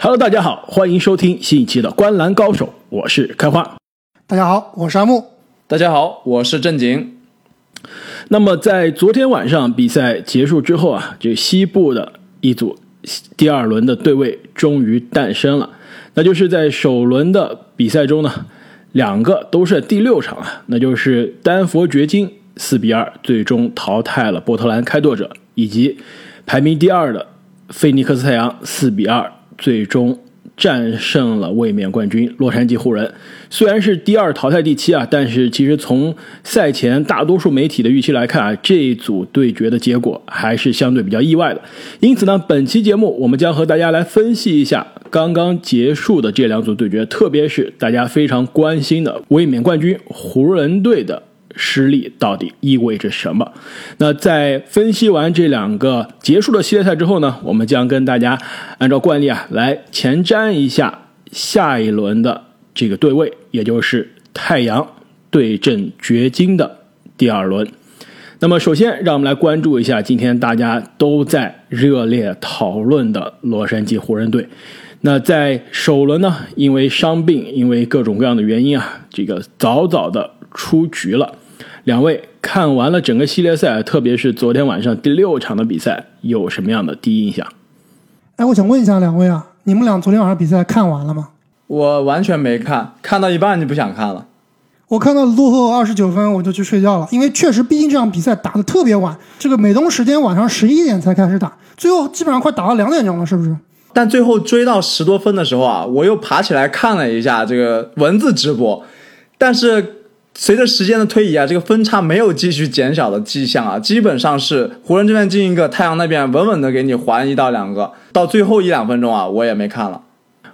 Hello，大家好，欢迎收听新一期的《观澜高手》，我是开花。大家好，我是阿木。大家好，我是正经。那么在昨天晚上比赛结束之后啊，这西部的一组第二轮的对位终于诞生了，那就是在首轮的比赛中呢，两个都是第六场啊，那就是丹佛掘金四比二最终淘汰了波特兰开拓者，以及排名第二的菲尼克斯太阳四比二。最终战胜了卫冕冠军洛杉矶湖人，虽然是第二淘汰第七啊，但是其实从赛前大多数媒体的预期来看啊，这一组对决的结果还是相对比较意外的。因此呢，本期节目我们将和大家来分析一下刚刚结束的这两组对决，特别是大家非常关心的卫冕冠军湖人队的。失利到底意味着什么？那在分析完这两个结束的系列赛之后呢，我们将跟大家按照惯例啊来前瞻一下下一轮的这个对位，也就是太阳对阵掘金的第二轮。那么首先，让我们来关注一下今天大家都在热烈讨论的洛杉矶湖人队。那在首轮呢，因为伤病，因为各种各样的原因啊，这个早早的出局了。两位看完了整个系列赛，特别是昨天晚上第六场的比赛，有什么样的第一印象？哎，我想问一下两位啊，你们俩昨天晚上比赛看完了吗？我完全没看，看到一半就不想看了。我看到落后二十九分，我就去睡觉了，因为确实，毕竟这场比赛打的特别晚，这个美东时间晚上十一点才开始打，最后基本上快打到两点钟了，是不是？但最后追到十多分的时候啊，我又爬起来看了一下这个文字直播，但是。随着时间的推移啊，这个分差没有继续减小的迹象啊，基本上是湖人这边进一个，太阳那边稳稳的给你还一到两个，到最后一两分钟啊，我也没看了。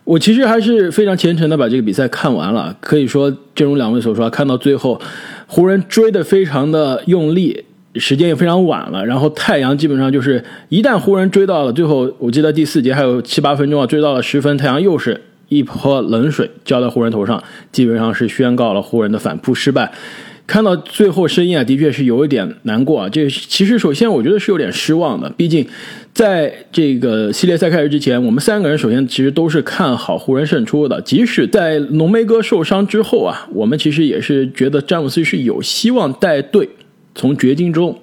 我其实还是非常虔诚的把这个比赛看完了，可以说正如两位所说，看到最后，湖人追的非常的用力，时间也非常晚了，然后太阳基本上就是一旦湖人追到了最后，我记得第四节还有七八分钟啊，追到了十分，太阳又是。一泼冷水浇在湖人头上，基本上是宣告了湖人的反扑失败。看到最后声音啊，的确是有一点难过啊。这其实首先我觉得是有点失望的，毕竟在这个系列赛开始之前，我们三个人首先其实都是看好湖人胜出的。即使在浓眉哥受伤之后啊，我们其实也是觉得詹姆斯是有希望带队从绝境中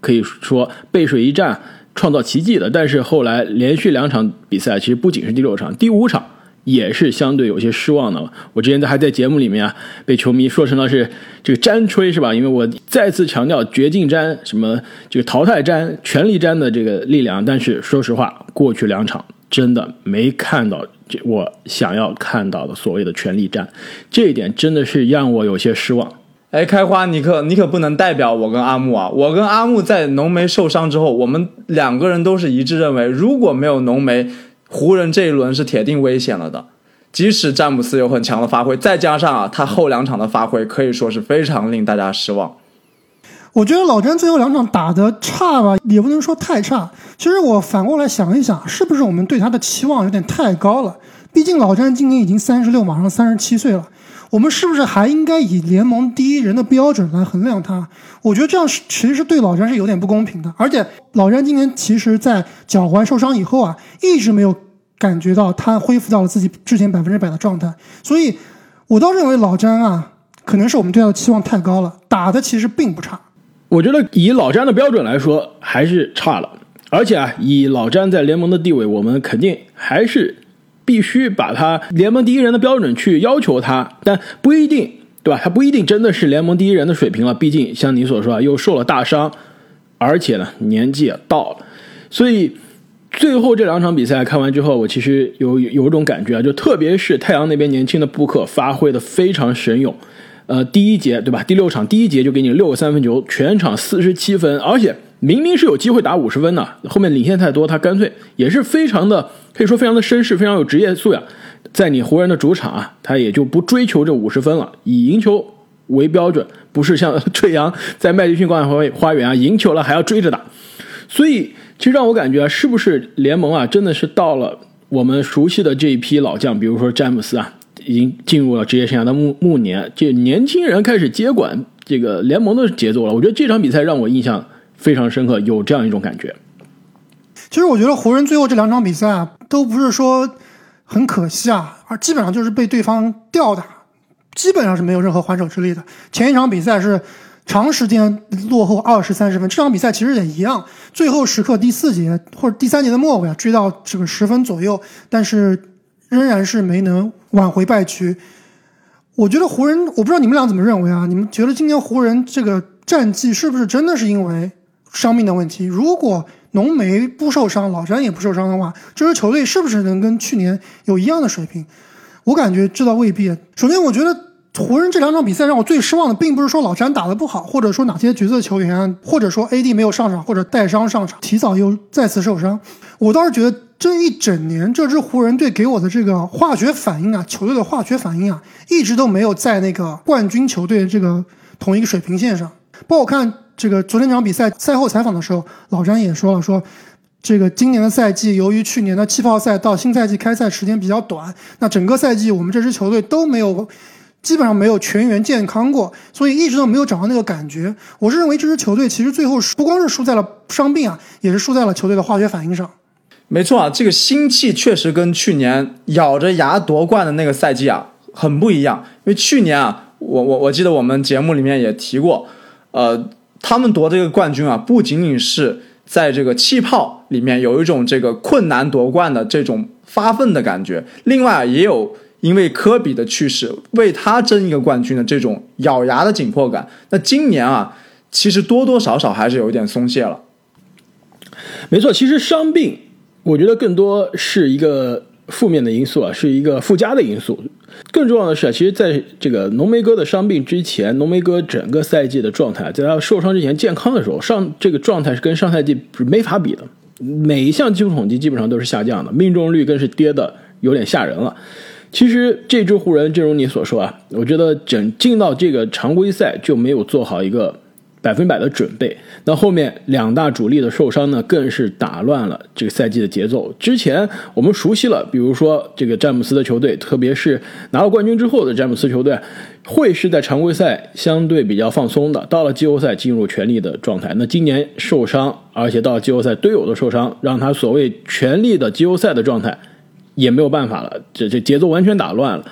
可以说背水一战，创造奇迹的。但是后来连续两场比赛，其实不仅是第六场，第五场。也是相对有些失望的。我之前在还在节目里面啊，被球迷说成了是这个詹吹是吧？因为我再次强调绝境詹什么这个淘汰詹全力詹的这个力量。但是说实话，过去两场真的没看到这我想要看到的所谓的全力战，这一点真的是让我有些失望。哎，开花，你可你可不能代表我跟阿木啊！我跟阿木在浓眉受伤之后，我们两个人都是一致认为，如果没有浓眉。湖人这一轮是铁定危险了的，即使詹姆斯有很强的发挥，再加上啊，他后两场的发挥可以说是非常令大家失望。我觉得老詹最后两场打的差吧，也不能说太差。其实我反过来想一想，是不是我们对他的期望有点太高了？毕竟老詹今年已经三十六，马上三十七岁了。我们是不是还应该以联盟第一人的标准来衡量他？我觉得这样是其实是对老詹是有点不公平的。而且老詹今年其实，在脚踝受伤以后啊，一直没有感觉到他恢复到了自己之前百分之百的状态。所以，我倒认为老詹啊，可能是我们对他的期望太高了。打的其实并不差。我觉得以老詹的标准来说，还是差了。而且啊，以老詹在联盟的地位，我们肯定还是。必须把他联盟第一人的标准去要求他，但不一定，对吧？他不一定真的是联盟第一人的水平了。毕竟像你所说啊，又受了大伤，而且呢年纪也到了。所以最后这两场比赛看完之后，我其实有有一种感觉啊，就特别是太阳那边年轻的布克发挥的非常神勇。呃，第一节对吧？第六场第一节就给你六个三分球，全场四十七分，而且明明是有机会打五十分的，后面领先太多，他干脆也是非常的。可以说非常的绅士，非常有职业素养。在你湖人的主场啊，他也就不追求这五十分了，以赢球为标准，不是像吹阳在麦迪逊公园花园啊，赢球了还要追着打。所以，其实让我感觉啊，是不是联盟啊，真的是到了我们熟悉的这一批老将，比如说詹姆斯啊，已经进入了职业生涯的暮暮年，这年轻人开始接管这个联盟的节奏了。我觉得这场比赛让我印象非常深刻，有这样一种感觉。其实我觉得湖人最后这两场比赛啊，都不是说很可惜啊，而基本上就是被对方吊打，基本上是没有任何还手之力的。前一场比赛是长时间落后二十三十分，这场比赛其实也一样，最后时刻第四节或者第三节的末尾啊，追到这个十分左右，但是仍然是没能挽回败局。我觉得湖人，我不知道你们俩怎么认为啊？你们觉得今年湖人这个战绩是不是真的是因为伤病的问题？如果浓眉不受伤，老詹也不受伤的话，这支球队是不是能跟去年有一样的水平？我感觉这倒未必。首先，我觉得湖人这两场比赛让我最失望的，并不是说老詹打得不好，或者说哪些角色球员，或者说 AD 没有上场或者带伤上场，提早又再次受伤。我倒是觉得。这一整年，这支湖人队给我的这个化学反应啊，球队的化学反应啊，一直都没有在那个冠军球队这个同一个水平线上。包括我看这个昨天这场比赛赛后采访的时候，老詹也说了，说这个今年的赛季由于去年的气泡赛到新赛季开赛时间比较短，那整个赛季我们这支球队都没有基本上没有全员健康过，所以一直都没有找到那个感觉。我是认为这支球队其实最后不光是输在了伤病啊，也是输在了球队的化学反应上。没错啊，这个心气确实跟去年咬着牙夺冠的那个赛季啊很不一样。因为去年啊，我我我记得我们节目里面也提过，呃，他们夺这个冠军啊，不仅仅是在这个气泡里面有一种这个困难夺冠的这种发奋的感觉，另外也有因为科比的去世为他争一个冠军的这种咬牙的紧迫感。那今年啊，其实多多少少还是有一点松懈了。没错，其实伤病。我觉得更多是一个负面的因素啊，是一个附加的因素。更重要的是啊，其实在这个浓眉哥的伤病之前，浓眉哥整个赛季的状态，在他受伤之前健康的时候，上这个状态是跟上赛季是没法比的。每一项技术统计基本上都是下降的，命中率更是跌的有点吓人了。其实这支湖人，正如你所说啊，我觉得整进到这个常规赛就没有做好一个。百分百的准备，那后面两大主力的受伤呢，更是打乱了这个赛季的节奏。之前我们熟悉了，比如说这个詹姆斯的球队，特别是拿了冠军之后的詹姆斯球队，会是在常规赛相对比较放松的，到了季后赛进入全力的状态。那今年受伤，而且到季后赛队友的受伤，让他所谓全力的季后赛的状态也没有办法了，这这节奏完全打乱了。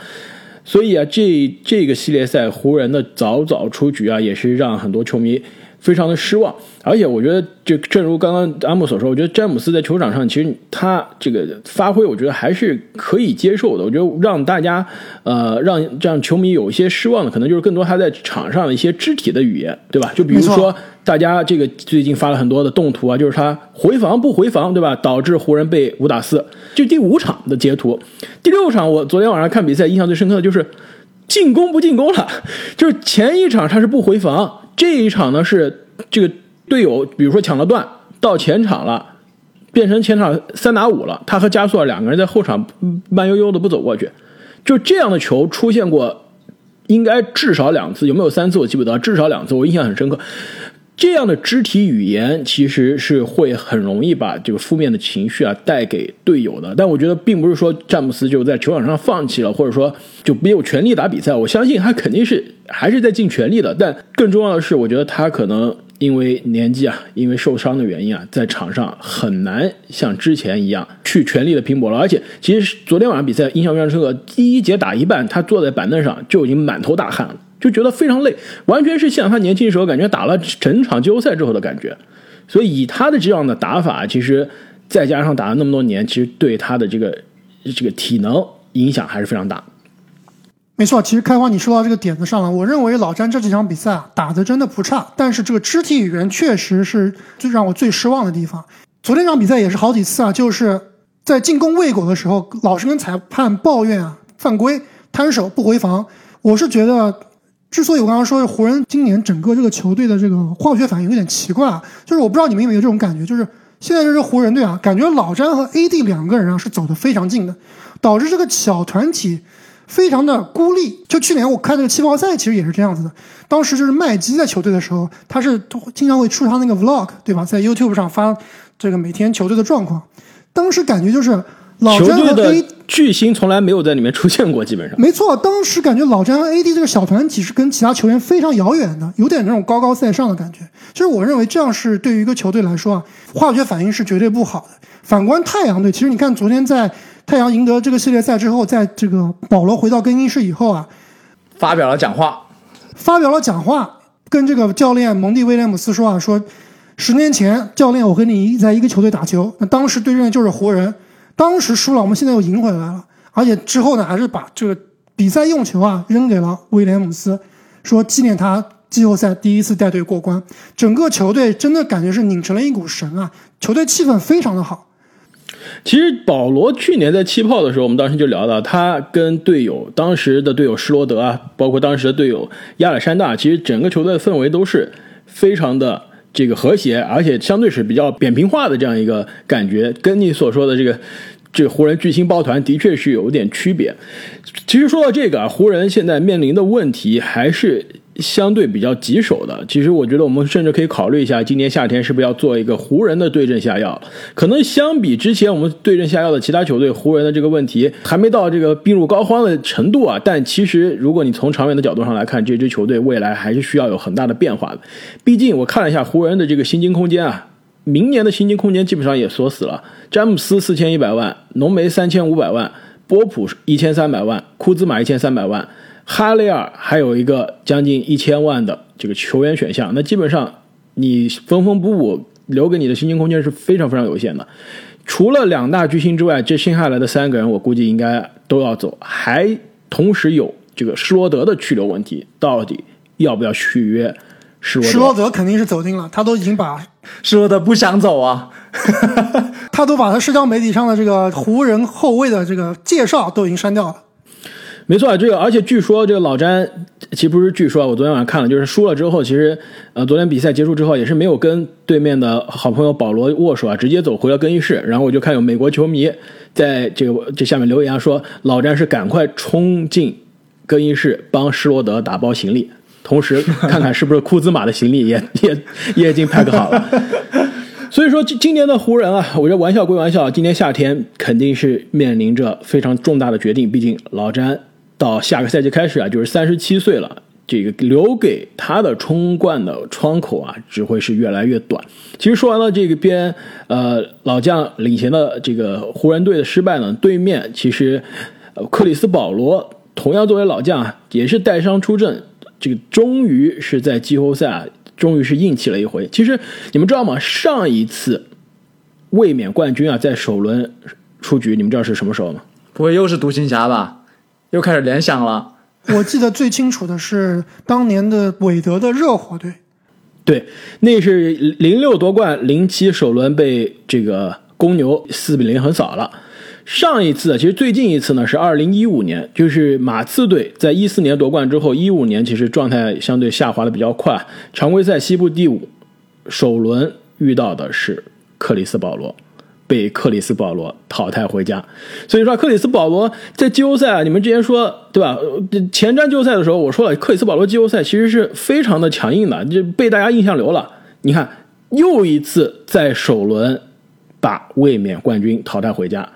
所以啊，这这个系列赛湖人的早早出局啊，也是让很多球迷非常的失望。而且我觉得，就正如刚刚阿姆所说，我觉得詹姆斯在球场上其实他这个发挥，我觉得还是可以接受的。我觉得让大家呃让让球迷有一些失望的，可能就是更多他在场上的一些肢体的语言，对吧？就比如说。大家这个最近发了很多的动图啊，就是他回防不回防，对吧？导致湖人被五打四。就第五场的截图，第六场我昨天晚上看比赛，印象最深刻的就是进攻不进攻了。就是前一场他是不回防，这一场呢是这个队友，比如说抢了断到前场了，变成前场三打五了，他和加索尔两个人在后场慢悠悠的不走过去，就这样的球出现过，应该至少两次，有没有三次我记不得，至少两次，我印象很深刻。这样的肢体语言其实是会很容易把这个负面的情绪啊带给队友的，但我觉得并不是说詹姆斯就在球场上放弃了，或者说就没有全力打比赛。我相信他肯定是还是在尽全力的，但更重要的是，我觉得他可能因为年纪啊，因为受伤的原因啊，在场上很难像之前一样去全力的拼搏了。而且，其实昨天晚上比赛印象非常深刻，第一节打一半，他坐在板凳上就已经满头大汗了。就觉得非常累，完全是像他年轻时候感觉打了整场季后赛之后的感觉，所以以他的这样的打法，其实再加上打了那么多年，其实对他的这个这个体能影响还是非常大。没错，其实开花你说到这个点子上了，我认为老詹这几场比赛啊打的真的不差，但是这个肢体语言确实是最让我最失望的地方。昨天场比赛也是好几次啊，就是在进攻未果的时候，老是跟裁判抱怨啊犯规、摊手不回防，我是觉得。之所以我刚刚说湖人今年整个这个球队的这个化学反应有点奇怪啊，就是我不知道你们有没有这种感觉，就是现在这支湖人队啊，感觉老詹和 AD 两个人啊是走得非常近的，导致这个小团体非常的孤立。就去年我看那个气泡赛，其实也是这样子的。当时就是麦基在球队的时候，他是经常会出他那个 vlog，对吧？在 YouTube 上发这个每天球队的状况。当时感觉就是。老詹和 A 巨星从来没有在里面出现过，基本上没错。当时感觉老詹和 AD 这个小团体是跟其他球员非常遥远的，有点那种高高在上的感觉。其实我认为这样是对于一个球队来说啊，化学反应是绝对不好的。反观太阳队，其实你看昨天在太阳赢得这个系列赛之后，在这个保罗回到更衣室以后啊，发表了讲话，发表了讲话，跟这个教练蒙蒂威廉姆斯说啊，说十年前教练我跟你在一个球队打球，那当时对阵的就是湖人，当时输了，我们现在又赢回来了，而且之后呢，还是把这个比赛用球啊扔给了威廉姆斯，说纪念他季后赛第一次带队过关，整个球队真的感觉是拧成了一股绳啊，球队气氛非常的好。其实保罗去年在气泡的时候，我们当时就聊到他跟队友当时的队友施罗德啊，包括当时的队友亚历山大，其实整个球队的氛围都是非常的这个和谐，而且相对是比较扁平化的这样一个感觉，跟你所说的这个这湖人巨星抱团的确是有点区别。其实说到这个，湖人现在面临的问题还是。相对比较棘手的，其实我觉得我们甚至可以考虑一下，今年夏天是不是要做一个湖人的对症下药？可能相比之前我们对症下药的其他球队，湖人的这个问题还没到这个病入膏肓的程度啊。但其实如果你从长远的角度上来看，这支球队未来还是需要有很大的变化的。毕竟我看了一下湖人的这个薪金空间啊，明年的薪金空间基本上也锁死了。詹姆斯四千一百万，浓眉三千五百万，波普一千三百万，库兹马一千三百万。哈雷尔还有一个将近一千万的这个球员选项，那基本上你缝缝补补留给你的薪金空间是非常非常有限的。除了两大巨星之外，这新下来的三个人，我估计应该都要走，还同时有这个施罗德的去留问题，到底要不要续约施罗德？施罗德肯定是走定了，他都已经把 施罗德不想走啊，他都把他社交媒体上的这个湖人后卫的这个介绍都已经删掉了。没错，这个而且据说这个老詹，其实不是据说，我昨天晚上看了，就是输了之后，其实呃，昨天比赛结束之后也是没有跟对面的好朋友保罗握手啊，直接走回了更衣室。然后我就看有美国球迷在这个这下面留言说，老詹是赶快冲进更衣室帮施罗德打包行李，同时看看是不是库兹马的行李也也也已经 pack 好了。所以说今今年的湖人啊，我觉得玩笑归玩笑，今年夏天肯定是面临着非常重大的决定，毕竟老詹。到下个赛季开始啊，就是三十七岁了，这个留给他的冲冠的窗口啊，只会是越来越短。其实说完了这个边，呃，老将领衔的这个湖人队的失败呢，对面其实，克里斯保罗同样作为老将啊，也是带伤出阵，这个终于是在季后赛啊，终于是硬气了一回。其实你们知道吗？上一次卫冕冠军啊，在首轮出局，你们知道是什么时候吗？不会又是独行侠吧？又开始联想了。我记得最清楚的是当年的韦德的热火队，对，那是零六夺冠，零七首轮被这个公牛四比零横扫了。上一次，其实最近一次呢是二零一五年，就是马刺队在一四年夺冠之后，一五年其实状态相对下滑的比较快，常规赛西部第五，首轮遇到的是克里斯保罗。被克里斯保罗淘汰回家，所以说克里斯保罗在季后赛啊，你们之前说对吧？前瞻季后赛的时候，我说了，克里斯保罗季后赛其实是非常的强硬的，就被大家印象留了。你看，又一次在首轮把卫冕冠军淘汰回家。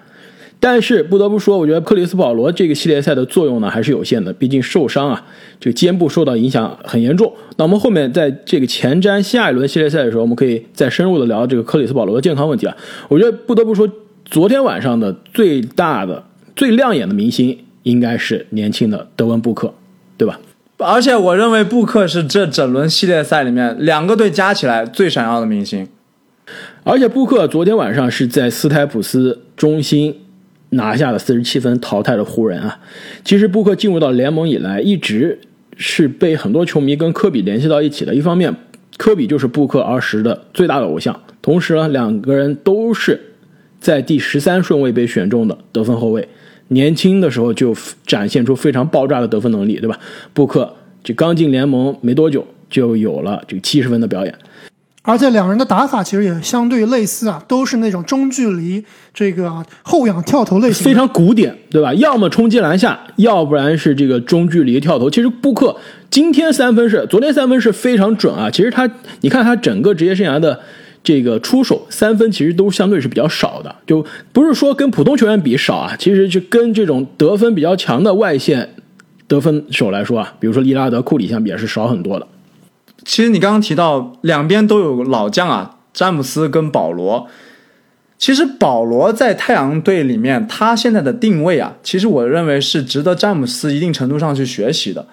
但是不得不说，我觉得克里斯保罗这个系列赛的作用呢还是有限的，毕竟受伤啊，这个肩部受到影响很严重。那我们后面在这个前瞻下一轮系列赛的时候，我们可以再深入的聊这个克里斯保罗的健康问题啊。我觉得不得不说，昨天晚上的最大的、最亮眼的明星应该是年轻的德文布克，对吧？而且我认为布克是这整轮系列赛里面两个队加起来最闪耀的明星。而且布克昨天晚上是在斯台普斯中心。拿下了四十七分，淘汰了湖人啊！其实布克进入到联盟以来，一直是被很多球迷跟科比联系到一起的。一方面，科比就是布克儿时的最大的偶像，同时呢，两个人都是在第十三顺位被选中的得分后卫，年轻的时候就展现出非常爆炸的得分能力，对吧？布克就刚进联盟没多久，就有了这个七十分的表演。而且两人的打法其实也相对类似啊，都是那种中距离这个后仰跳投类型，非常古典，对吧？要么冲击篮下，要不然是这个中距离跳投。其实布克今天三分是，昨天三分是非常准啊。其实他，你看他整个职业生涯的这个出手三分，其实都相对是比较少的，就不是说跟普通球员比少啊，其实就跟这种得分比较强的外线得分手来说啊，比如说利拉德、库里相比也是少很多的。其实你刚刚提到两边都有老将啊，詹姆斯跟保罗，其实保罗在太阳队里面，他现在的定位啊，其实我认为是值得詹姆斯一定程度上去学习的。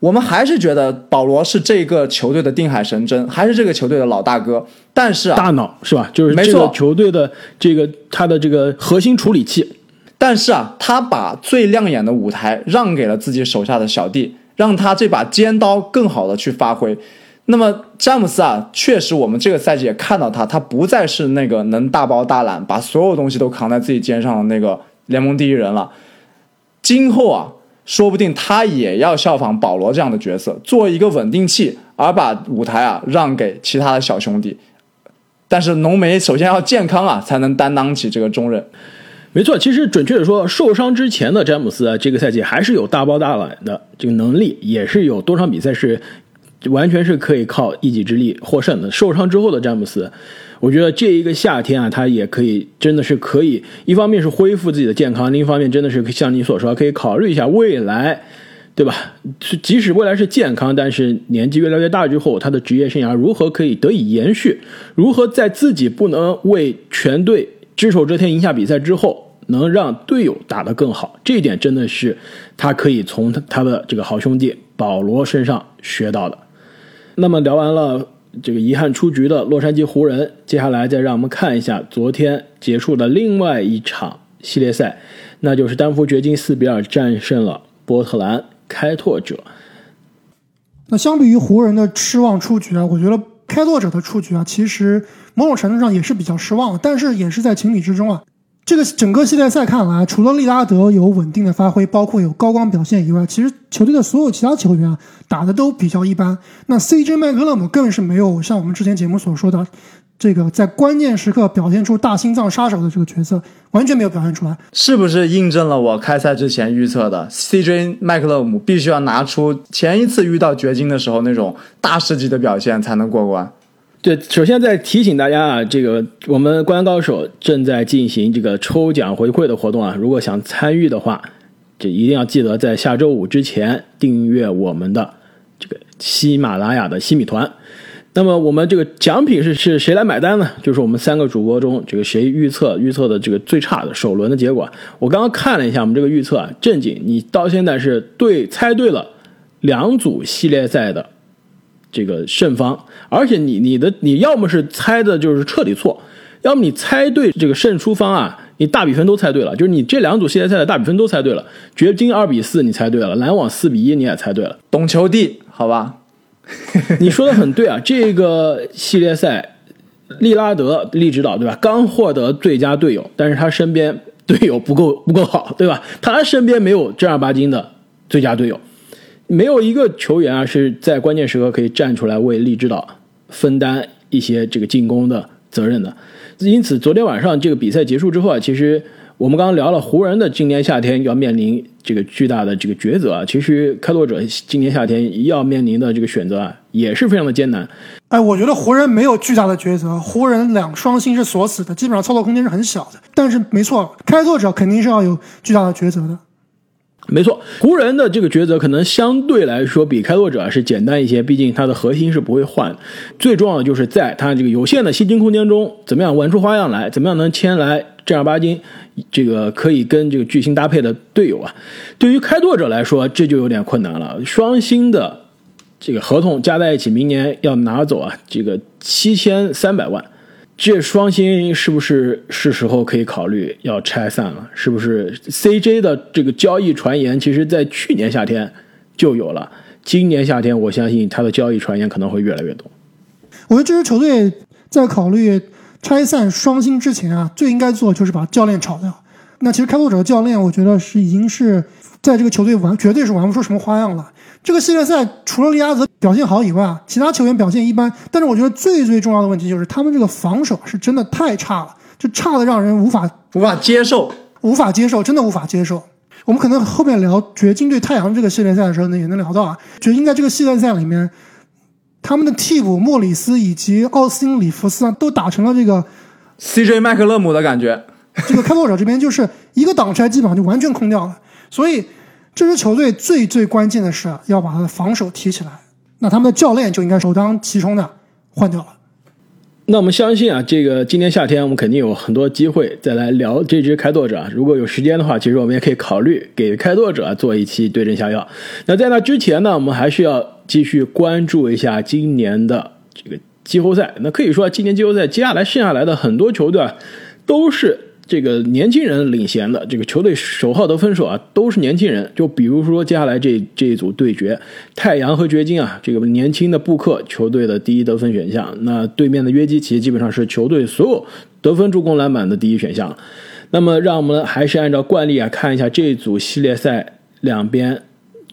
我们还是觉得保罗是这个球队的定海神针，还是这个球队的老大哥。但是啊，大脑是吧？就是没错球队的这个他的这个核心处理器。但是啊，他把最亮眼的舞台让给了自己手下的小弟，让他这把尖刀更好的去发挥。那么詹姆斯啊，确实我们这个赛季也看到他，他不再是那个能大包大揽，把所有东西都扛在自己肩上的那个联盟第一人了。今后啊，说不定他也要效仿保罗这样的角色，做一个稳定器，而把舞台啊让给其他的小兄弟。但是浓眉首先要健康啊，才能担当起这个重任。没错，其实准确的说，受伤之前的詹姆斯啊，这个赛季还是有大包大揽的这个能力，也是有多场比赛是完全是可以靠一己之力获胜的。受伤之后的詹姆斯，我觉得这一个夏天啊，他也可以真的是可以，一方面是恢复自己的健康，另一方面真的是像你所说，可以考虑一下未来。对吧？即使未来是健康，但是年纪越来越大之后，他的职业生涯如何可以得以延续？如何在自己不能为全队只手遮天赢下比赛之后，能让队友打得更好？这一点真的是他可以从他的这个好兄弟保罗身上学到的。那么聊完了这个遗憾出局的洛杉矶湖人，接下来再让我们看一下昨天结束的另外一场系列赛，那就是丹佛掘金四比二战胜了波特兰。开拓者，那相比于湖人的失望出局啊，我觉得开拓者的出局啊，其实某种程度上也是比较失望，但是也是在情理之中啊。这个整个系列赛看来，除了利拉德有稳定的发挥，包括有高光表现以外，其实球队的所有其他球员啊打的都比较一般。那 CJ 麦克勒姆更是没有像我们之前节目所说的。这个在关键时刻表现出大心脏杀手的这个角色，完全没有表现出来，是不是印证了我开赛之前预测的？CJ 麦克勒姆必须要拿出前一次遇到掘金的时候那种大师级的表现才能过关。对，首先再提醒大家啊，这个我们观高手正在进行这个抽奖回馈的活动啊，如果想参与的话，这一定要记得在下周五之前订阅我们的这个喜马拉雅的西米团。那么我们这个奖品是是谁来买单呢？就是我们三个主播中，这个谁预测预测的这个最差的首轮的结果。我刚刚看了一下我们这个预测啊，正经，你到现在是对猜对了两组系列赛的这个胜方，而且你你的你要么是猜的就是彻底错，要么你猜对这个胜出方啊，你大比分都猜对了，就是你这两组系列赛的大比分都猜对了。掘金二比四你猜对了，篮网四比一你也猜对了，懂球帝好吧？你说的很对啊，这个系列赛，利拉德利指导对吧？刚获得最佳队友，但是他身边队友不够不够好，对吧？他身边没有正儿八经的最佳队友，没有一个球员啊是在关键时刻可以站出来为利指导分担一些这个进攻的责任的。因此，昨天晚上这个比赛结束之后啊，其实。我们刚刚聊了湖人的今年夏天要面临这个巨大的这个抉择啊，其实开拓者今年夏天要面临的这个选择啊，也是非常的艰难。哎，我觉得湖人没有巨大的抉择，湖人两双星是锁死的，基本上操作空间是很小的。但是没错，开拓者肯定是要有巨大的抉择的。没错，湖人的这个抉择可能相对来说比开拓者是简单一些，毕竟他的核心是不会换。最重要的就是在他这个有限的薪金空间中，怎么样玩出花样来，怎么样能签来正儿八经这个可以跟这个巨星搭配的队友啊。对于开拓者来说，这就有点困难了。双星的这个合同加在一起，明年要拿走啊，这个七千三百万。这双星是不是是时候可以考虑要拆散了？是不是 CJ 的这个交易传言，其实在去年夏天就有了。今年夏天，我相信他的交易传言可能会越来越多。我觉得这支球队在考虑拆散双星之前啊，最应该做就是把教练炒掉。那其实开拓者的教练，我觉得是已经是在这个球队玩，绝对是玩不出什么花样了。这个系列赛除了利亚德表现好以外啊，其他球员表现一般。但是我觉得最最重要的问题就是他们这个防守是真的太差了，就差的让人无法无法接受，无法接受，真的无法接受。我们可能后面聊掘金对太阳这个系列赛的时候呢，也能聊到啊，掘金在这个系列赛里面，他们的替补莫里斯以及奥斯汀里弗斯啊，都打成了这个 CJ 麦克勒姆的感觉。这个开拓者这边就是一个挡拆，基本上就完全空掉了，所以。这支球队最最关键的是要把他的防守提起来，那他们的教练就应该首当其冲的换掉了。那我们相信啊，这个今年夏天我们肯定有很多机会再来聊这支开拓者。如果有时间的话，其实我们也可以考虑给开拓者做一期对症下药。那在那之前呢，我们还是要继续关注一下今年的这个季后赛。那可以说，今年季后赛接下来剩下来的很多球队都是。这个年轻人领衔的这个球队首号得分手啊，都是年轻人。就比如说接下来这这一组对决，太阳和掘金啊，这个年轻的布克球队的第一得分选项。那对面的约基奇基本上是球队所有得分、助攻、篮板的第一选项。那么让我们还是按照惯例啊，看一下这组系列赛两边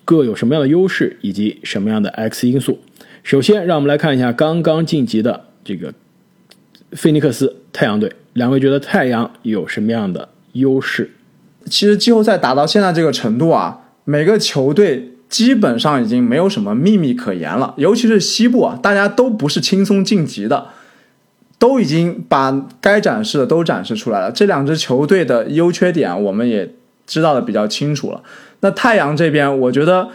各有什么样的优势以及什么样的 X 因素。首先，让我们来看一下刚刚晋级的这个菲尼克斯太阳队。两位觉得太阳有什么样的优势？其实季后赛打到现在这个程度啊，每个球队基本上已经没有什么秘密可言了。尤其是西部啊，大家都不是轻松晋级的，都已经把该展示的都展示出来了。这两支球队的优缺点我们也知道的比较清楚了。那太阳这边，我觉得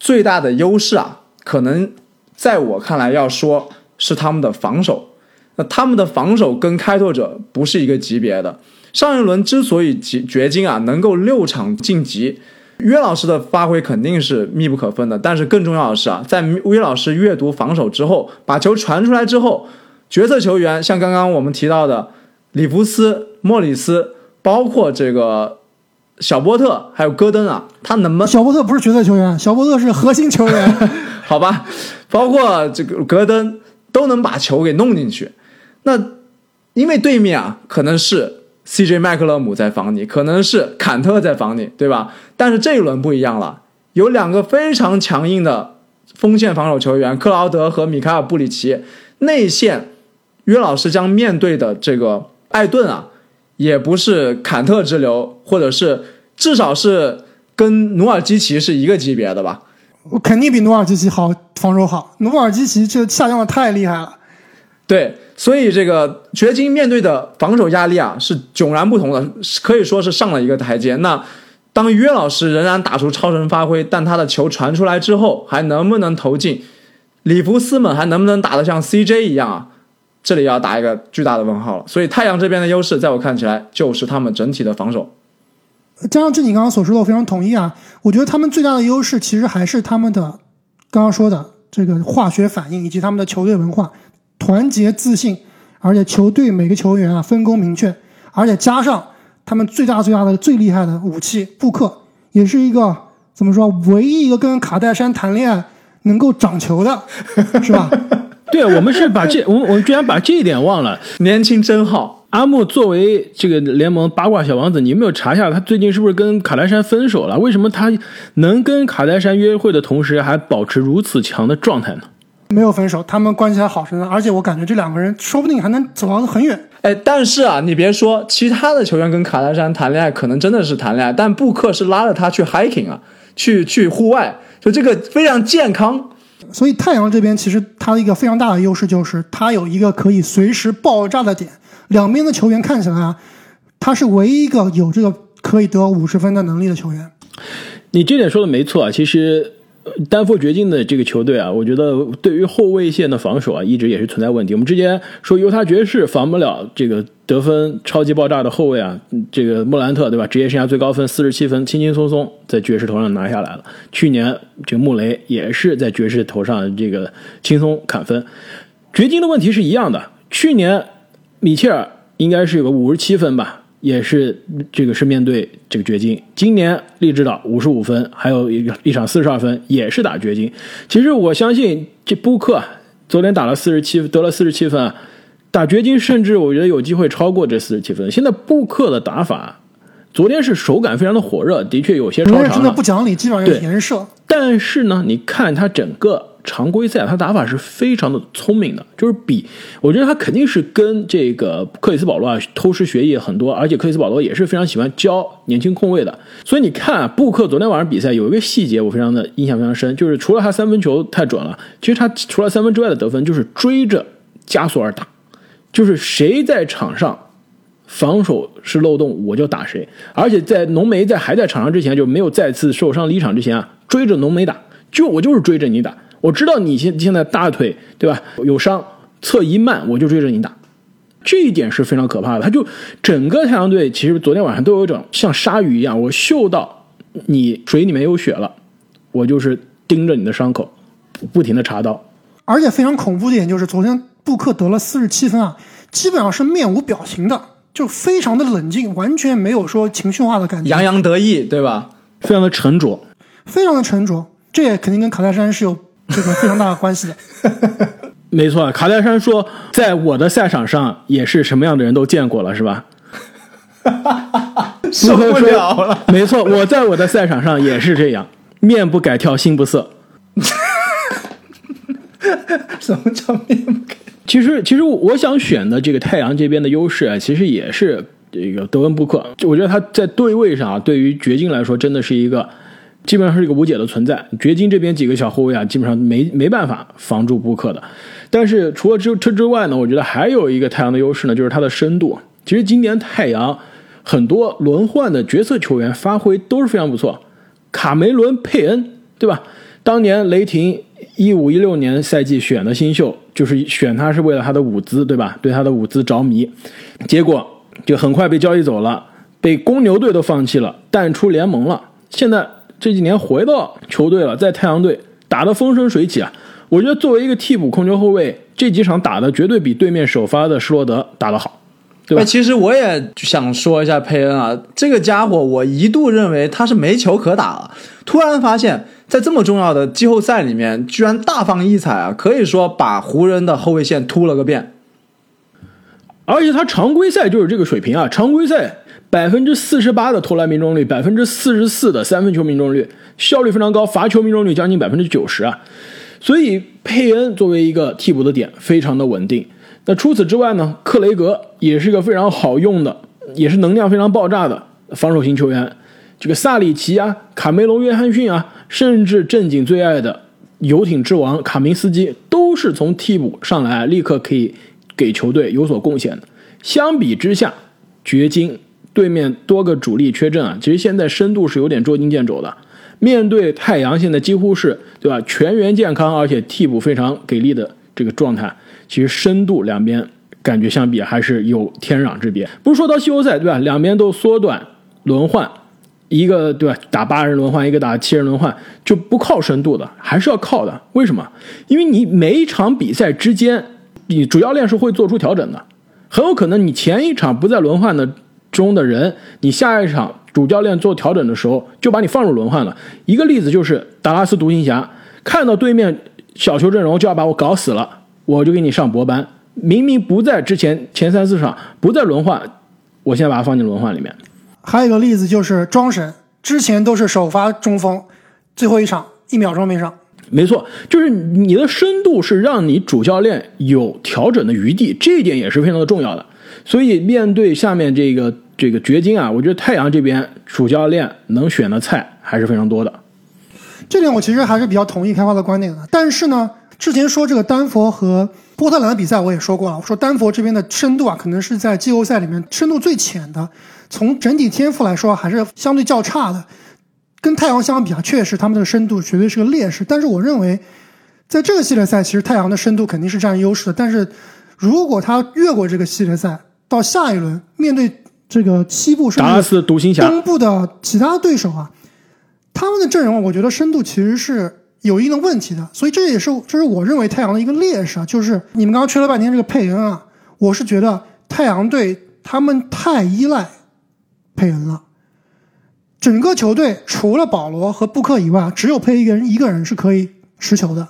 最大的优势啊，可能在我看来要说是他们的防守。他们的防守跟开拓者不是一个级别的。上一轮之所以掘掘金啊能够六场晋级，约老师的发挥肯定是密不可分的。但是更重要的是啊，在约老师阅读防守之后，把球传出来之后，角色球员像刚刚我们提到的里弗斯、莫里斯，包括这个小波特还有戈登啊，他能不能？小波特不是角色球员，小波特是核心球员。好吧，包括这个戈登都能把球给弄进去。那，因为对面啊，可能是 CJ 麦克勒姆在防你，可能是坎特在防你，对吧？但是这一轮不一样了，有两个非常强硬的锋线防守球员，克劳德和米卡尔布里奇。内线，约老师将面对的这个艾顿啊，也不是坎特之流，或者是至少是跟努尔基奇是一个级别的吧？我肯定比努尔基奇好防守好，努尔基奇这下降的太厉害了。对。所以这个掘金面对的防守压力啊是迥然不同的，可以说是上了一个台阶。那当约老师仍然打出超神发挥，但他的球传出来之后还能不能投进？里弗斯们还能不能打得像 CJ 一样啊？这里要打一个巨大的问号了。所以太阳这边的优势，在我看起来就是他们整体的防守。加上这你刚刚所说的，我非常同意啊。我觉得他们最大的优势其实还是他们的刚刚说的这个化学反应以及他们的球队文化。团结自信，而且球队每个球员啊分工明确，而且加上他们最大最大的最厉害的武器布克，也是一个怎么说唯一一个跟卡戴珊谈恋爱能够长球的，是吧？对，我们是把这我们我们居然把这一点忘了，年轻真好。阿木作为这个联盟八卦小王子，你有没有查一下他最近是不是跟卡戴珊分手了？为什么他能跟卡戴珊约会的同时还保持如此强的状态呢？没有分手，他们关系还好着呢。而且我感觉这两个人说不定还能走到很远。哎，但是啊，你别说，其他的球员跟卡戴珊谈恋爱，可能真的是谈恋爱，但布克是拉着他去 hiking 啊，去去户外，就这个非常健康。所以太阳这边其实它的一个非常大的优势就是它有一个可以随时爆炸的点。两边的球员看起来啊，他是唯一一个有这个可以得五十分的能力的球员。你这点说的没错啊，其实。丹佛掘金的这个球队啊，我觉得对于后卫线的防守啊，一直也是存在问题。我们之前说犹他爵士防不了这个得分超级爆炸的后卫啊，这个莫兰特对吧？职业生涯最高分四十七分，轻轻松松在爵士头上拿下来了。去年这个穆雷也是在爵士头上这个轻松砍分。掘金的问题是一样的，去年米切尔应该是有个五十七分吧。也是这个是面对这个掘金，今年励志岛五十五分，还有一一场四十二分，也是打掘金。其实我相信这布克昨天打了四十七，得了四十七分啊，打掘金甚至我觉得有机会超过这四十七分。现在布克的打法，昨天是手感非常的火热，的确有些超常。真的不讲理，基本上是颜射。但是呢，你看他整个。常规赛啊他打法是非常的聪明的，就是比我觉得他肯定是跟这个克里斯保罗啊偷师学艺很多，而且克里斯保罗也是非常喜欢教年轻控卫的。所以你看啊布克昨天晚上比赛有一个细节我非常的印象非常深，就是除了他三分球太准了，其实他除了三分之外的得分就是追着加索尔打，就是谁在场上防守是漏洞我就打谁，而且在浓眉在还在场上之前就没有再次受伤离场之前啊追着浓眉打，就我就是追着你打。我知道你现现在大腿对吧有伤，侧移慢，我就追着你打。这一点是非常可怕的。他就整个太阳队其实昨天晚上都有一种像鲨鱼一样，我嗅到你水里面有血了，我就是盯着你的伤口，不停的插刀。而且非常恐怖的一点就是，昨天布克得了四十七分啊，基本上是面无表情的，就非常的冷静，完全没有说情绪化的感觉，洋洋得意，对吧？非常的沉着，非常的沉着。这也肯定跟卡戴珊是有这个非常大的关系的。没错，卡戴珊说，在我的赛场上也是什么样的人都见过了，是吧？受不了了。没错，我在我的赛场上也是这样，面不改跳心不涩。什么叫面不改？其实，其实我想选的这个太阳这边的优势啊，其实也是这个德文布克。我觉得他在对位上啊，对于掘金来说，真的是一个基本上是一个无解的存在。掘金这边几个小后卫啊，基本上没没办法防住布克的。但是除了这这之外呢，我觉得还有一个太阳的优势呢，就是它的深度。其实今年太阳很多轮换的角色球员发挥都是非常不错，卡梅伦·佩恩，对吧？当年雷霆一五一六年赛季选的新秀，就是选他是为了他的舞姿，对吧？对他的舞姿着迷，结果就很快被交易走了，被公牛队都放弃了，淡出联盟了。现在这几年回到球队了，在太阳队打得风生水起啊！我觉得作为一个替补控球后卫，这几场打的绝对比对面首发的施罗德打得好，对吧？其实我也想说一下佩恩啊，这个家伙我一度认为他是没球可打了，突然发现，在这么重要的季后赛里面，居然大放异彩啊！可以说把湖人的后卫线突了个遍。而且他常规赛就是这个水平啊，常规赛百分之四十八的投篮命中率，百分之四十四的三分球命中率，效率非常高，罚球命中率将近百分之九十啊。所以佩恩作为一个替补的点，非常的稳定。那除此之外呢，克雷格也是一个非常好用的，也是能量非常爆炸的防守型球员。这个萨里奇啊，卡梅隆·约翰逊啊，甚至正经最爱的游艇之王卡明斯基，都是从替补上来，立刻可以给球队有所贡献的。相比之下，掘金对面多个主力缺阵啊，其实现在深度是有点捉襟见肘的。面对太阳，现在几乎是对吧？全员健康，而且替补非常给力的这个状态，其实深度两边感觉相比还是有天壤之别。不是说到季后赛对吧？两边都缩短轮换，一个对吧？打八人轮换，一个打七人轮换，就不靠深度的，还是要靠的。为什么？因为你每一场比赛之间，你主教练是会做出调整的，很有可能你前一场不在轮换的中的人，你下一场。主教练做调整的时候，就把你放入轮换了。一个例子就是达拉斯独行侠，看到对面小球阵容就要把我搞死了，我就给你上博班。明明不在之前前三四场不在轮换，我现在把它放进轮换里面。还有一个例子就是庄神，之前都是首发中锋，最后一场一秒钟没上。没错，就是你的深度是让你主教练有调整的余地，这一点也是非常的重要的。所以面对下面这个。这个掘金啊，我觉得太阳这边主教练能选的菜还是非常多的。这点我其实还是比较同意开发的观点的。但是呢，之前说这个丹佛和波特兰的比赛我也说过了，我说丹佛这边的深度啊，可能是在季后赛里面深度最浅的，从整体天赋来说还是相对较差的。跟太阳相比啊，确实他们的深度绝对是个劣势。但是我认为，在这个系列赛，其实太阳的深度肯定是占优势的。但是如果他越过这个系列赛，到下一轮面对。这个西部甚至东部的其他对手啊，他们的阵容我觉得深度其实是有一定的问题的，所以这也是这是我认为太阳的一个劣势啊，就是你们刚刚吹了半天这个佩恩啊，我是觉得太阳队他们太依赖佩恩了，整个球队除了保罗和布克以外，只有佩一个人一个人是可以持球的，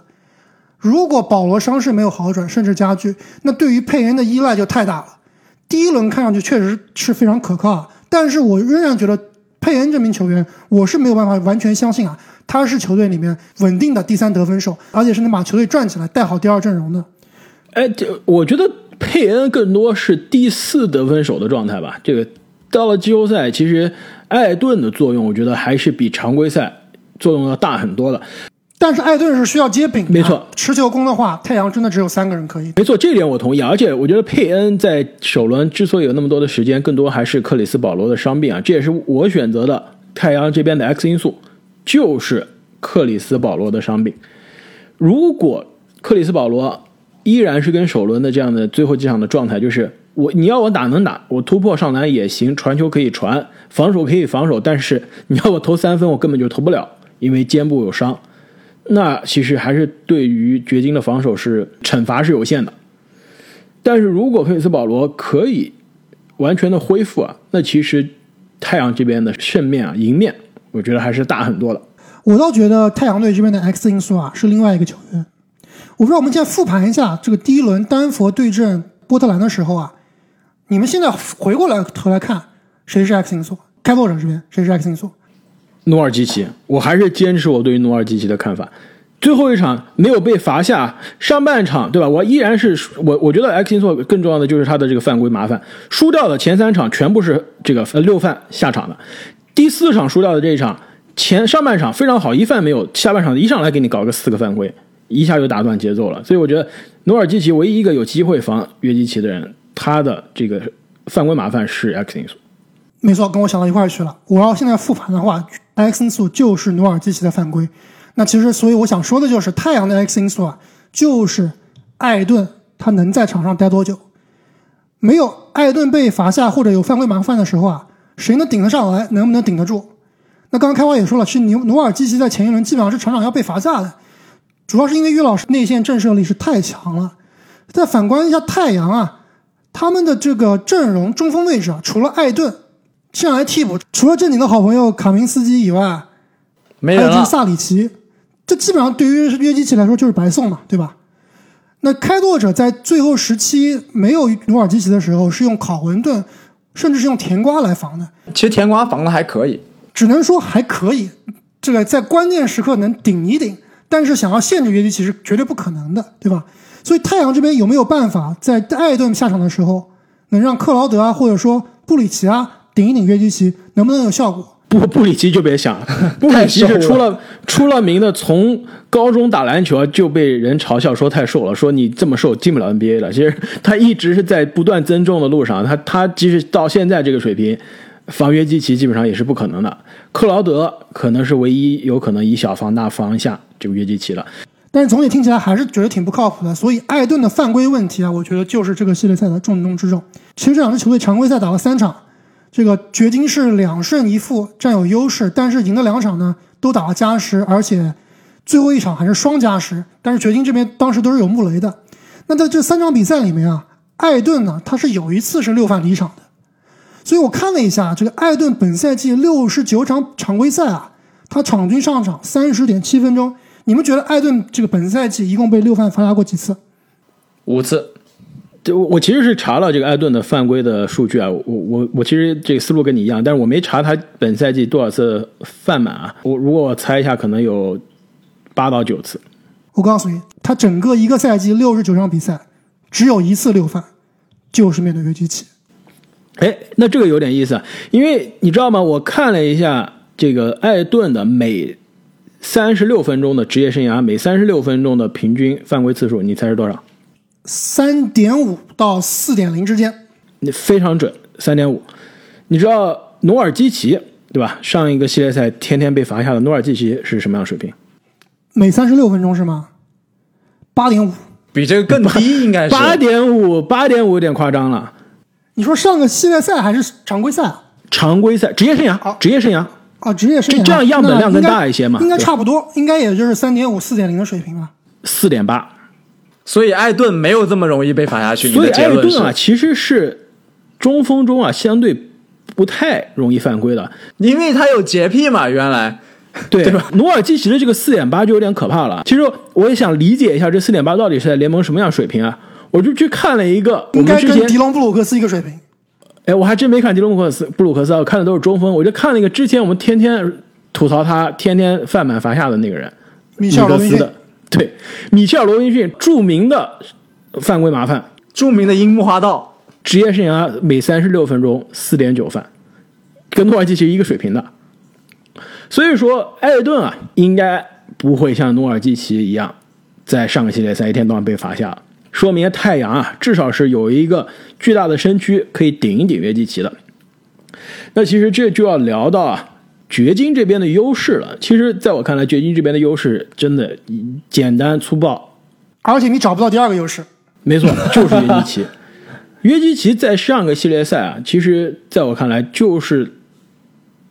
如果保罗伤势没有好转甚至加剧，那对于佩恩的依赖就太大了。第一轮看上去确实是非常可靠，但是我仍然觉得佩恩这名球员，我是没有办法完全相信啊，他是球队里面稳定的第三得分手，而且是能把球队转起来、带好第二阵容的。哎，这我觉得佩恩更多是第四得分手的状态吧。这个到了季后赛，其实艾顿的作用，我觉得还是比常规赛作用要大很多的。但是艾顿是需要接饼，没错。持球攻的话，太阳真的只有三个人可以。没错，这点我同意。而且我觉得佩恩在首轮之所以有那么多的时间，更多还是克里斯保罗的伤病啊。这也是我选择的太阳这边的 X 因素，就是克里斯保罗的伤病。如果克里斯保罗依然是跟首轮的这样的最后几场的状态，就是我你要我打能打，我突破上篮也行，传球可以传，防守可以防守，但是你要我投三分，我根本就投不了，因为肩部有伤。那其实还是对于掘金的防守是惩罚是有限的。但是如果克里斯保罗可以完全的恢复啊，那其实太阳这边的胜面啊、赢面，我觉得还是大很多的。我倒觉得太阳队这边的 X 因素啊是另外一个球员。我不知道我们现在复盘一下这个第一轮丹佛对阵波特兰的时候啊，你们现在回过来头来看，谁是 X 因素？开拓者这边谁是 X 因素？努尔基奇，我还是坚持我对于努尔基奇的看法。最后一场没有被罚下，上半场对吧？我依然是我，我觉得 X 因素更重要的就是他的这个犯规麻烦。输掉的前三场全部是这个呃六犯下场的，第四场输掉的这一场前上半场非常好，一犯没有，下半场一上来给你搞个四个犯规，一下就打断节奏了。所以我觉得努尔基奇唯一一个有机会防约基奇的人，他的这个犯规麻烦是 X 因素。没错，跟我想到一块儿去了。我要现在复盘的话，X 因素就是努尔基奇的犯规。那其实，所以我想说的就是，太阳的 X 因素啊，就是艾顿他能在场上待多久。没有艾顿被罚下或者有犯规麻烦的时候啊，谁能顶得上来，能不能顶得住？那刚刚开花也说了，是努努尔基奇在前一轮基本上是场场要被罚下的，主要是因为于老师内线震慑力是太强了。再反观一下太阳啊，他们的这个阵容中锋位置啊，除了艾顿上来替补，除了正经的好朋友卡明斯基以外，没人了。萨里奇。这基本上对于约基奇来说就是白送嘛，对吧？那开拓者在最后时期没有努尔基奇的时候，是用考文顿，甚至是用甜瓜来防的。其实甜瓜防的还可以，只能说还可以。这个在关键时刻能顶一顶，但是想要限制约基奇是绝对不可能的，对吧？所以太阳这边有没有办法在艾顿下场的时候，能让克劳德啊，或者说布里奇啊顶一顶约基奇，能不能有效果？布布里奇就别想了，布里奇是出了出了名的，从高中打篮球就被人嘲笑说太瘦了，说你这么瘦进不了 NBA 了。其实他一直是在不断增重的路上，他他即使到现在这个水平，防约基奇基本上也是不可能的。克劳德可能是唯一有可能以小防大防一下这个约基奇了，但是总体听起来还是觉得挺不靠谱的。所以艾顿的犯规问题啊，我觉得就是这个系列赛的重中之重。其实这两支球队常规赛打了三场。这个掘金是两胜一负，占有优势，但是赢的两场呢都打了加时，而且最后一场还是双加时。但是掘金这边当时都是有穆雷的。那在这三场比赛里面啊，艾顿呢他是有一次是六犯离场的。所以我看了一下这个艾顿本赛季六十九场常规赛啊，他场均上场三十点七分钟。你们觉得艾顿这个本赛季一共被六犯罚下过几次？五次。对，我其实是查了这个艾顿的犯规的数据啊，我我我其实这个思路跟你一样，但是我没查他本赛季多少次犯满啊。我如果我猜一下，可能有八到九次。我告诉你，他整个一个赛季六十九场比赛，只有一次六犯，就是面对约基奇。哎，那这个有点意思啊，因为你知道吗？我看了一下这个艾顿的每三十六分钟的职业生涯，每三十六分钟的平均犯规次数，你猜是多少？三点五到四点零之间，你非常准，三点五。你知道努尔基奇对吧？上一个系列赛天天被罚下的努尔基奇是什么样水平？每三十六分钟是吗？八点五，比这个更低，应该是八点五，八点五有点夸张了。你说上个系列赛还是常规赛？常规赛，职业生涯，职业生涯啊，职业生涯，这样样本量更大一些嘛？应该差不多，应该也就是三点五、四点零的水平吧？四点八。所以艾顿没有这么容易被罚下去。所以艾顿啊，其实是中锋中啊相对不太容易犯规的，因为他有洁癖嘛。原来，对 吧？努尔基奇的这个四点八就有点可怕了。其实我也想理解一下这四点八到底是在联盟什么样水平啊？我就去看了一个，应该跟迪隆布鲁克斯一个水平。哎，我还真没看迪隆布鲁克斯，布鲁克斯，我看的都是中锋。我就看了一个之前我们天天吐槽他天天犯满罚下的那个人，米切尔罗宾逊。对，米切尔·罗宾逊著名的犯规麻烦，著名的樱木花道，职业生涯每三十六分钟四点九犯，跟诺尔基奇一个水平的。所以说，艾顿啊，应该不会像诺尔基奇一样，在上个系列赛一天到晚被罚下，说明太阳啊，至少是有一个巨大的身躯可以顶一顶约基奇的。那其实这就要聊到啊。掘金这边的优势了，其实在我看来，掘金这边的优势真的简单粗暴，而且你找不到第二个优势。没错，就是约基奇。约基奇在上个系列赛啊，其实在我看来就是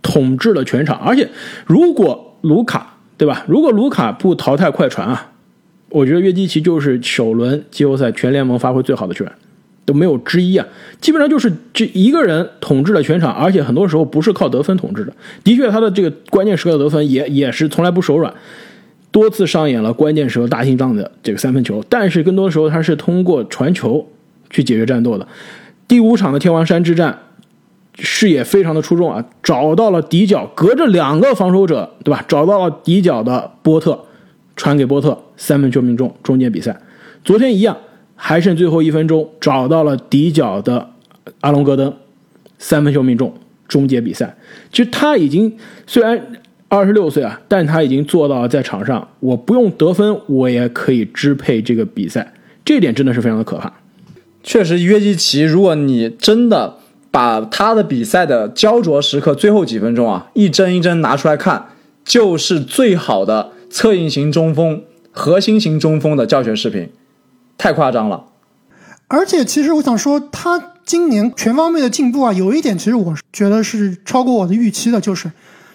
统治了全场，而且如果卢卡对吧？如果卢卡不淘汰快船啊，我觉得约基奇就是首轮季后赛全联盟发挥最好的球员，都没有之一啊！基本上就是这一个人统治了全场，而且很多时候不是靠得分统治的。的确，他的这个关键时刻的得分也也是从来不手软，多次上演了关键时候大心脏的这个三分球。但是更多的时候，他是通过传球去解决战斗的。第五场的天王山之战。视野非常的出众啊，找到了底角，隔着两个防守者，对吧？找到了底角的波特，传给波特，三分球命中，终结比赛。昨天一样，还剩最后一分钟，找到了底角的阿隆戈登，三分球命中，终结比赛。其实他已经虽然二十六岁啊，但他已经做到了在场上，我不用得分，我也可以支配这个比赛。这点真的是非常的可怕。确实，约基奇，如果你真的。把他的比赛的焦灼时刻最后几分钟啊，一帧一帧拿出来看，就是最好的策应型中锋、核心型中锋的教学视频，太夸张了。而且，其实我想说，他今年全方面的进步啊，有一点其实我觉得是超过我的预期的，就是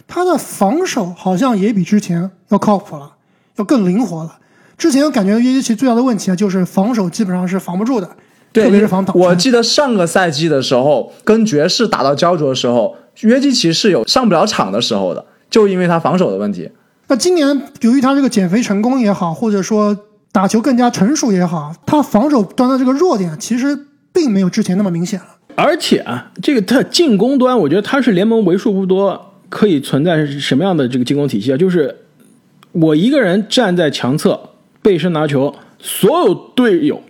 他的防守好像也比之前要靠谱了，要更灵活了。之前我感觉约基奇最大的问题啊，就是防守基本上是防不住的。特别是防挡。我记得上个赛季的时候，跟爵士打到焦灼的时候，约基奇是有上不了场的时候的，就因为他防守的问题。那今年由于他这个减肥成功也好，或者说打球更加成熟也好，他防守端的这个弱点其实并没有之前那么明显了。而且啊，这个他进攻端，我觉得他是联盟为数不多可以存在什么样的这个进攻体系啊？就是我一个人站在强侧，背身拿球，所有队友。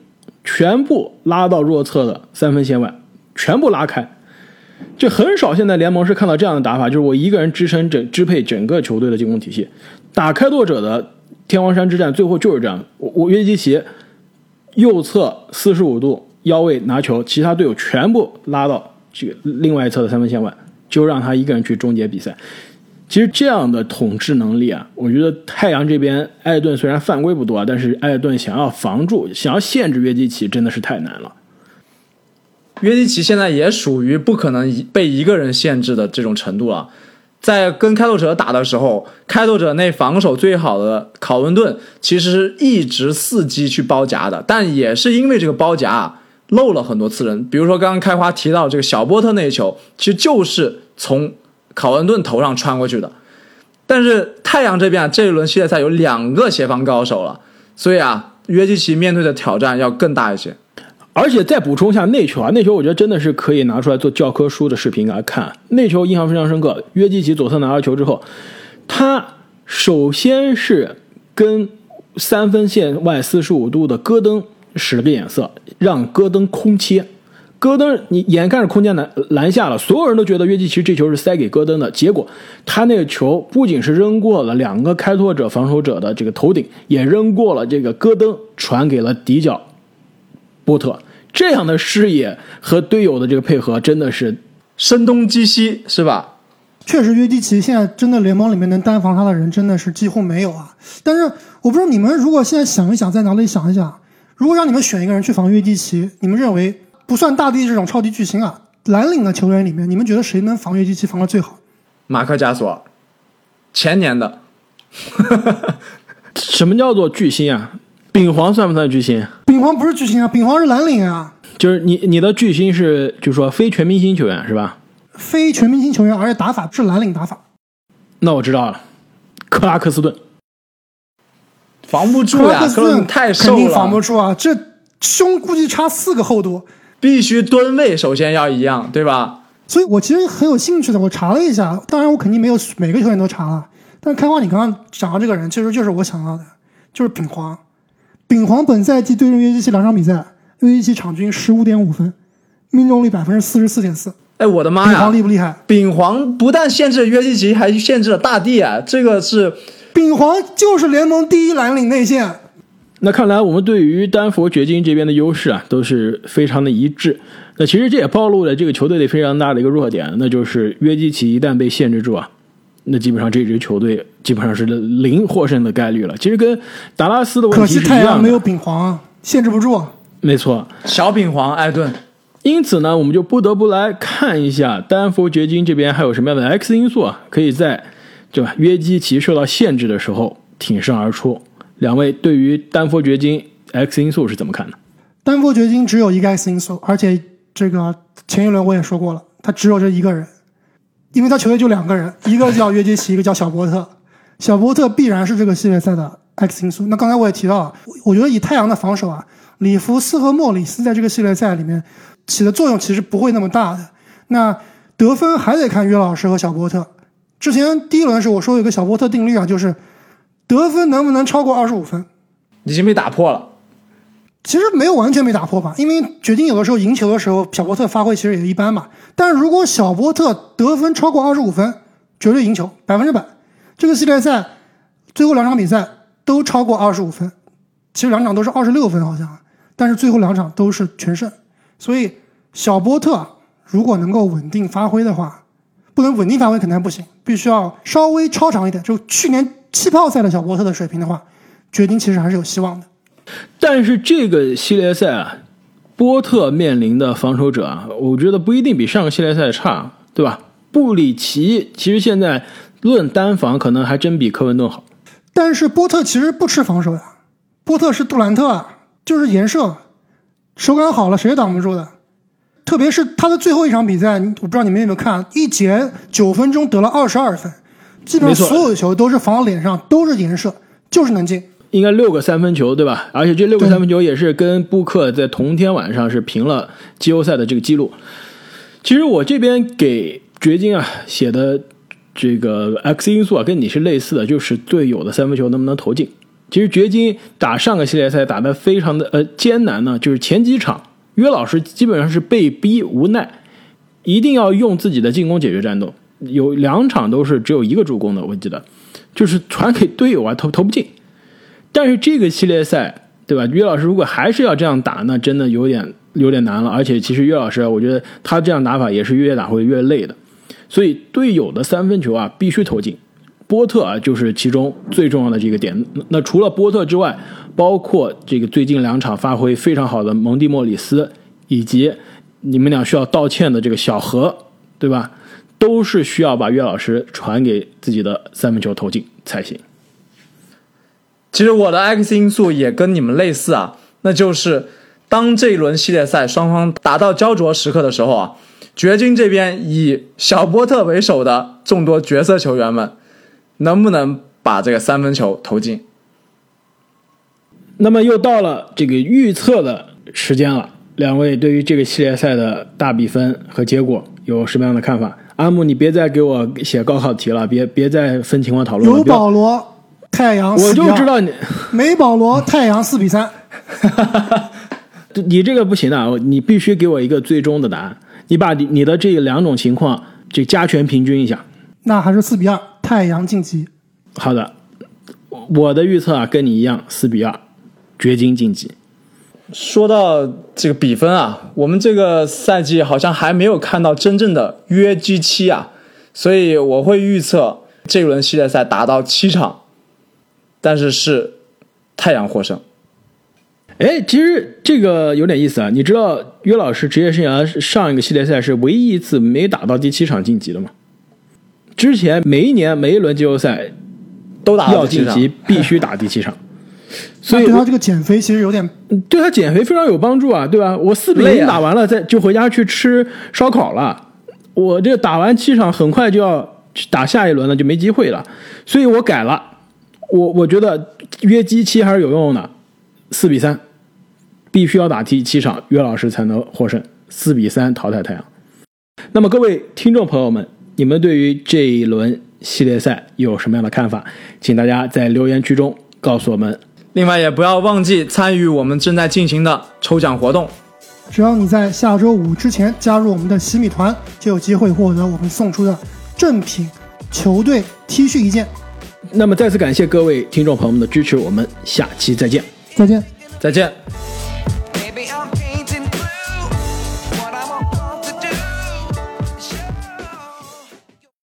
全部拉到弱侧的三分线外，全部拉开，这很少。现在联盟是看到这样的打法，就是我一个人支撑整支配整个球队的进攻体系。打开拓者的天王山之战，最后就是这样。我我约基奇右侧四十五度腰位拿球，其他队友全部拉到这个另外一侧的三分线外，就让他一个人去终结比赛。其实这样的统治能力啊，我觉得太阳这边艾顿虽然犯规不多啊，但是艾顿想要防住、想要限制约基奇真的是太难了。约基奇现在也属于不可能一被一个人限制的这种程度了。在跟开拓者打的时候，开拓者那防守最好的考文顿其实是一直伺机去包夹的，但也是因为这个包夹漏了很多次人。比如说刚刚开花提到这个小波特那一球，其实就是从。考文顿头上穿过去的，但是太阳这边啊，这一轮系列赛有两个协防高手了，所以啊，约基奇面对的挑战要更大一些。而且再补充一下内球啊，内球我觉得真的是可以拿出来做教科书的视频来看。内球印象非常深刻，约基奇左侧拿到球之后，他首先是跟三分线外四十五度的戈登使了个眼色，让戈登空切。戈登，你眼看着空间篮篮下了，所有人都觉得约基奇这球是塞给戈登的。结果他那个球不仅是扔过了两个开拓者防守者的这个头顶，也扔过了这个戈登，传给了底角波特。这样的视野和队友的这个配合，真的是声东击西，是吧？确实，约基奇现在真的联盟里面能单防他的人真的是几乎没有啊。但是我不知道你们如果现在想一想，在脑里想一想，如果让你们选一个人去防约基奇，你们认为？不算大帝这种超级巨星啊，蓝领的球员里面，你们觉得谁能防约基奇防的最好？马克加索，前年的。什么叫做巨星啊？丙皇算不算巨星？丙皇不是巨星啊，丙皇是蓝领啊。就是你你的巨星是，就是说非全明星球员是吧？非全明星球员，而且打法是蓝领打法。那我知道了，克拉克斯顿。防不住呀，克拉克斯顿太瘦了，肯定防不住啊，这胸估计差四个厚度。必须吨位首先要一样，对吧？所以我其实很有兴趣的，我查了一下，当然我肯定没有每个球员都查了。但开花，你刚刚讲到这个人，其实就是我想到的，就是丙皇。丙皇本赛季对阵约基奇两场比赛，约基奇场均十五点五分，命中率百分之四十四点四。哎，我的妈呀！丙皇厉不厉害？丙皇不但限制了约基奇，还限制了大帝啊！这个是丙皇就是联盟第一蓝领内线。那看来我们对于丹佛掘金这边的优势啊，都是非常的一致。那其实这也暴露了这个球队里非常大的一个弱点，那就是约基奇一旦被限制住啊，那基本上这支球队基本上是零获胜的概率了。其实跟达拉斯的问题是一样的。可惜太阳没有丙皇，限制不住。没错，小丙皇艾顿，因此呢，我们就不得不来看一下丹佛掘金这边还有什么样的 X 因素啊，可以在对吧约基奇受到限制的时候挺身而出。两位对于丹佛掘金 X 因素是怎么看的？丹佛掘金只有一个 X 因素，而且这个前一轮我也说过了，他只有这一个人，因为他球队就两个人，一个叫约基奇，一个叫小波特。小波特必然是这个系列赛的 X 因素。那刚才我也提到了，我觉得以太阳的防守啊，里弗斯和莫里斯在这个系列赛里面。起的作用其实不会那么大的。那得分还得看约老师和小波特。之前第一轮时我说有个小波特定律啊，就是得分能不能超过二十五分，已经被打破了。其实没有完全被打破吧，因为掘金有的时候赢球的时候，小波特发挥其实也一般嘛。但是如果小波特得分超过二十五分，绝对赢球，百分之百。这个系列赛最后两场比赛都超过二十五分，其实两场都是二十六分好像，但是最后两场都是全胜。所以，小波特如果能够稳定发挥的话，不能稳定发挥肯定不行，必须要稍微超常一点。就去年气泡赛的小波特的水平的话，掘金其实还是有希望的。但是这个系列赛啊，波特面临的防守者啊，我觉得不一定比上个系列赛差，对吧？布里奇其实现在论单防可能还真比科文顿好。但是波特其实不吃防守呀，波特是杜兰特，啊，就是颜射。手感好了，谁也挡不住的。特别是他的最后一场比赛，我不知道你们有没有看，一节九分钟得了二十二分，基本上所有的球都是防脸上，都是颜射，就是能进。应该六个三分球，对吧？而且这六个三分球也是跟布克在同天晚上是平了季后赛的这个记录。其实我这边给掘金啊写的这个 X 因素啊，跟你是类似的，就是队友的三分球能不能投进。其实掘金打上个系列赛打得非常的呃艰难呢，就是前几场约老师基本上是被逼无奈，一定要用自己的进攻解决战斗，有两场都是只有一个助攻的，我记得，就是传给队友啊投投不进。但是这个系列赛对吧？岳老师如果还是要这样打，那真的有点有点难了。而且其实岳老师，我觉得他这样打法也是越打会越累的，所以队友的三分球啊必须投进。波特啊，就是其中最重要的这个点。那除了波特之外，包括这个最近两场发挥非常好的蒙蒂莫里斯，以及你们俩需要道歉的这个小何，对吧？都是需要把岳老师传给自己的三分球投进才行。其实我的 X 因素也跟你们类似啊，那就是当这一轮系列赛双方达到焦灼时刻的时候啊，掘金这边以小波特为首的众多角色球员们。能不能把这个三分球投进？那么又到了这个预测的时间了。两位对于这个系列赛的大比分和结果有什么样的看法？阿木，你别再给我写高考题了，别别再分情况讨论了。有保罗，太阳，我就知道你没保罗，太阳四比三。你这个不行的，你必须给我一个最终的答案。你把你你的这两种情况这加权平均一下。那还是四比二。太阳晋级，好的，我的预测啊跟你一样，四比二，掘金晋级。说到这个比分啊，我们这个赛季好像还没有看到真正的约基七啊，所以我会预测这轮系列赛打到七场，但是是太阳获胜。哎，其实这个有点意思啊，你知道约老师职业生涯上一个系列赛是唯一一次没打到第七场晋级的吗？之前每一年每一轮季后赛都打要晋级，必须打第七场，所以对他这个减肥其实有点，对他减肥非常有帮助啊，对吧？我四比零打完了，再就回家去吃烧烤了。我这打完七场，很快就要打下一轮了，就没机会了。所以我改了，我我觉得约基期还是有用的，四比三，必须要打第七场，约老师才能获胜，四比三淘汰太阳。那么各位听众朋友们。你们对于这一轮系列赛有什么样的看法？请大家在留言区中告诉我们。另外，也不要忘记参与我们正在进行的抽奖活动。只要你在下周五之前加入我们的洗米团，就有机会获得我们送出的正品球队 T 恤一件。那么，再次感谢各位听众朋友们的支持，我们下期再见。再见，再见。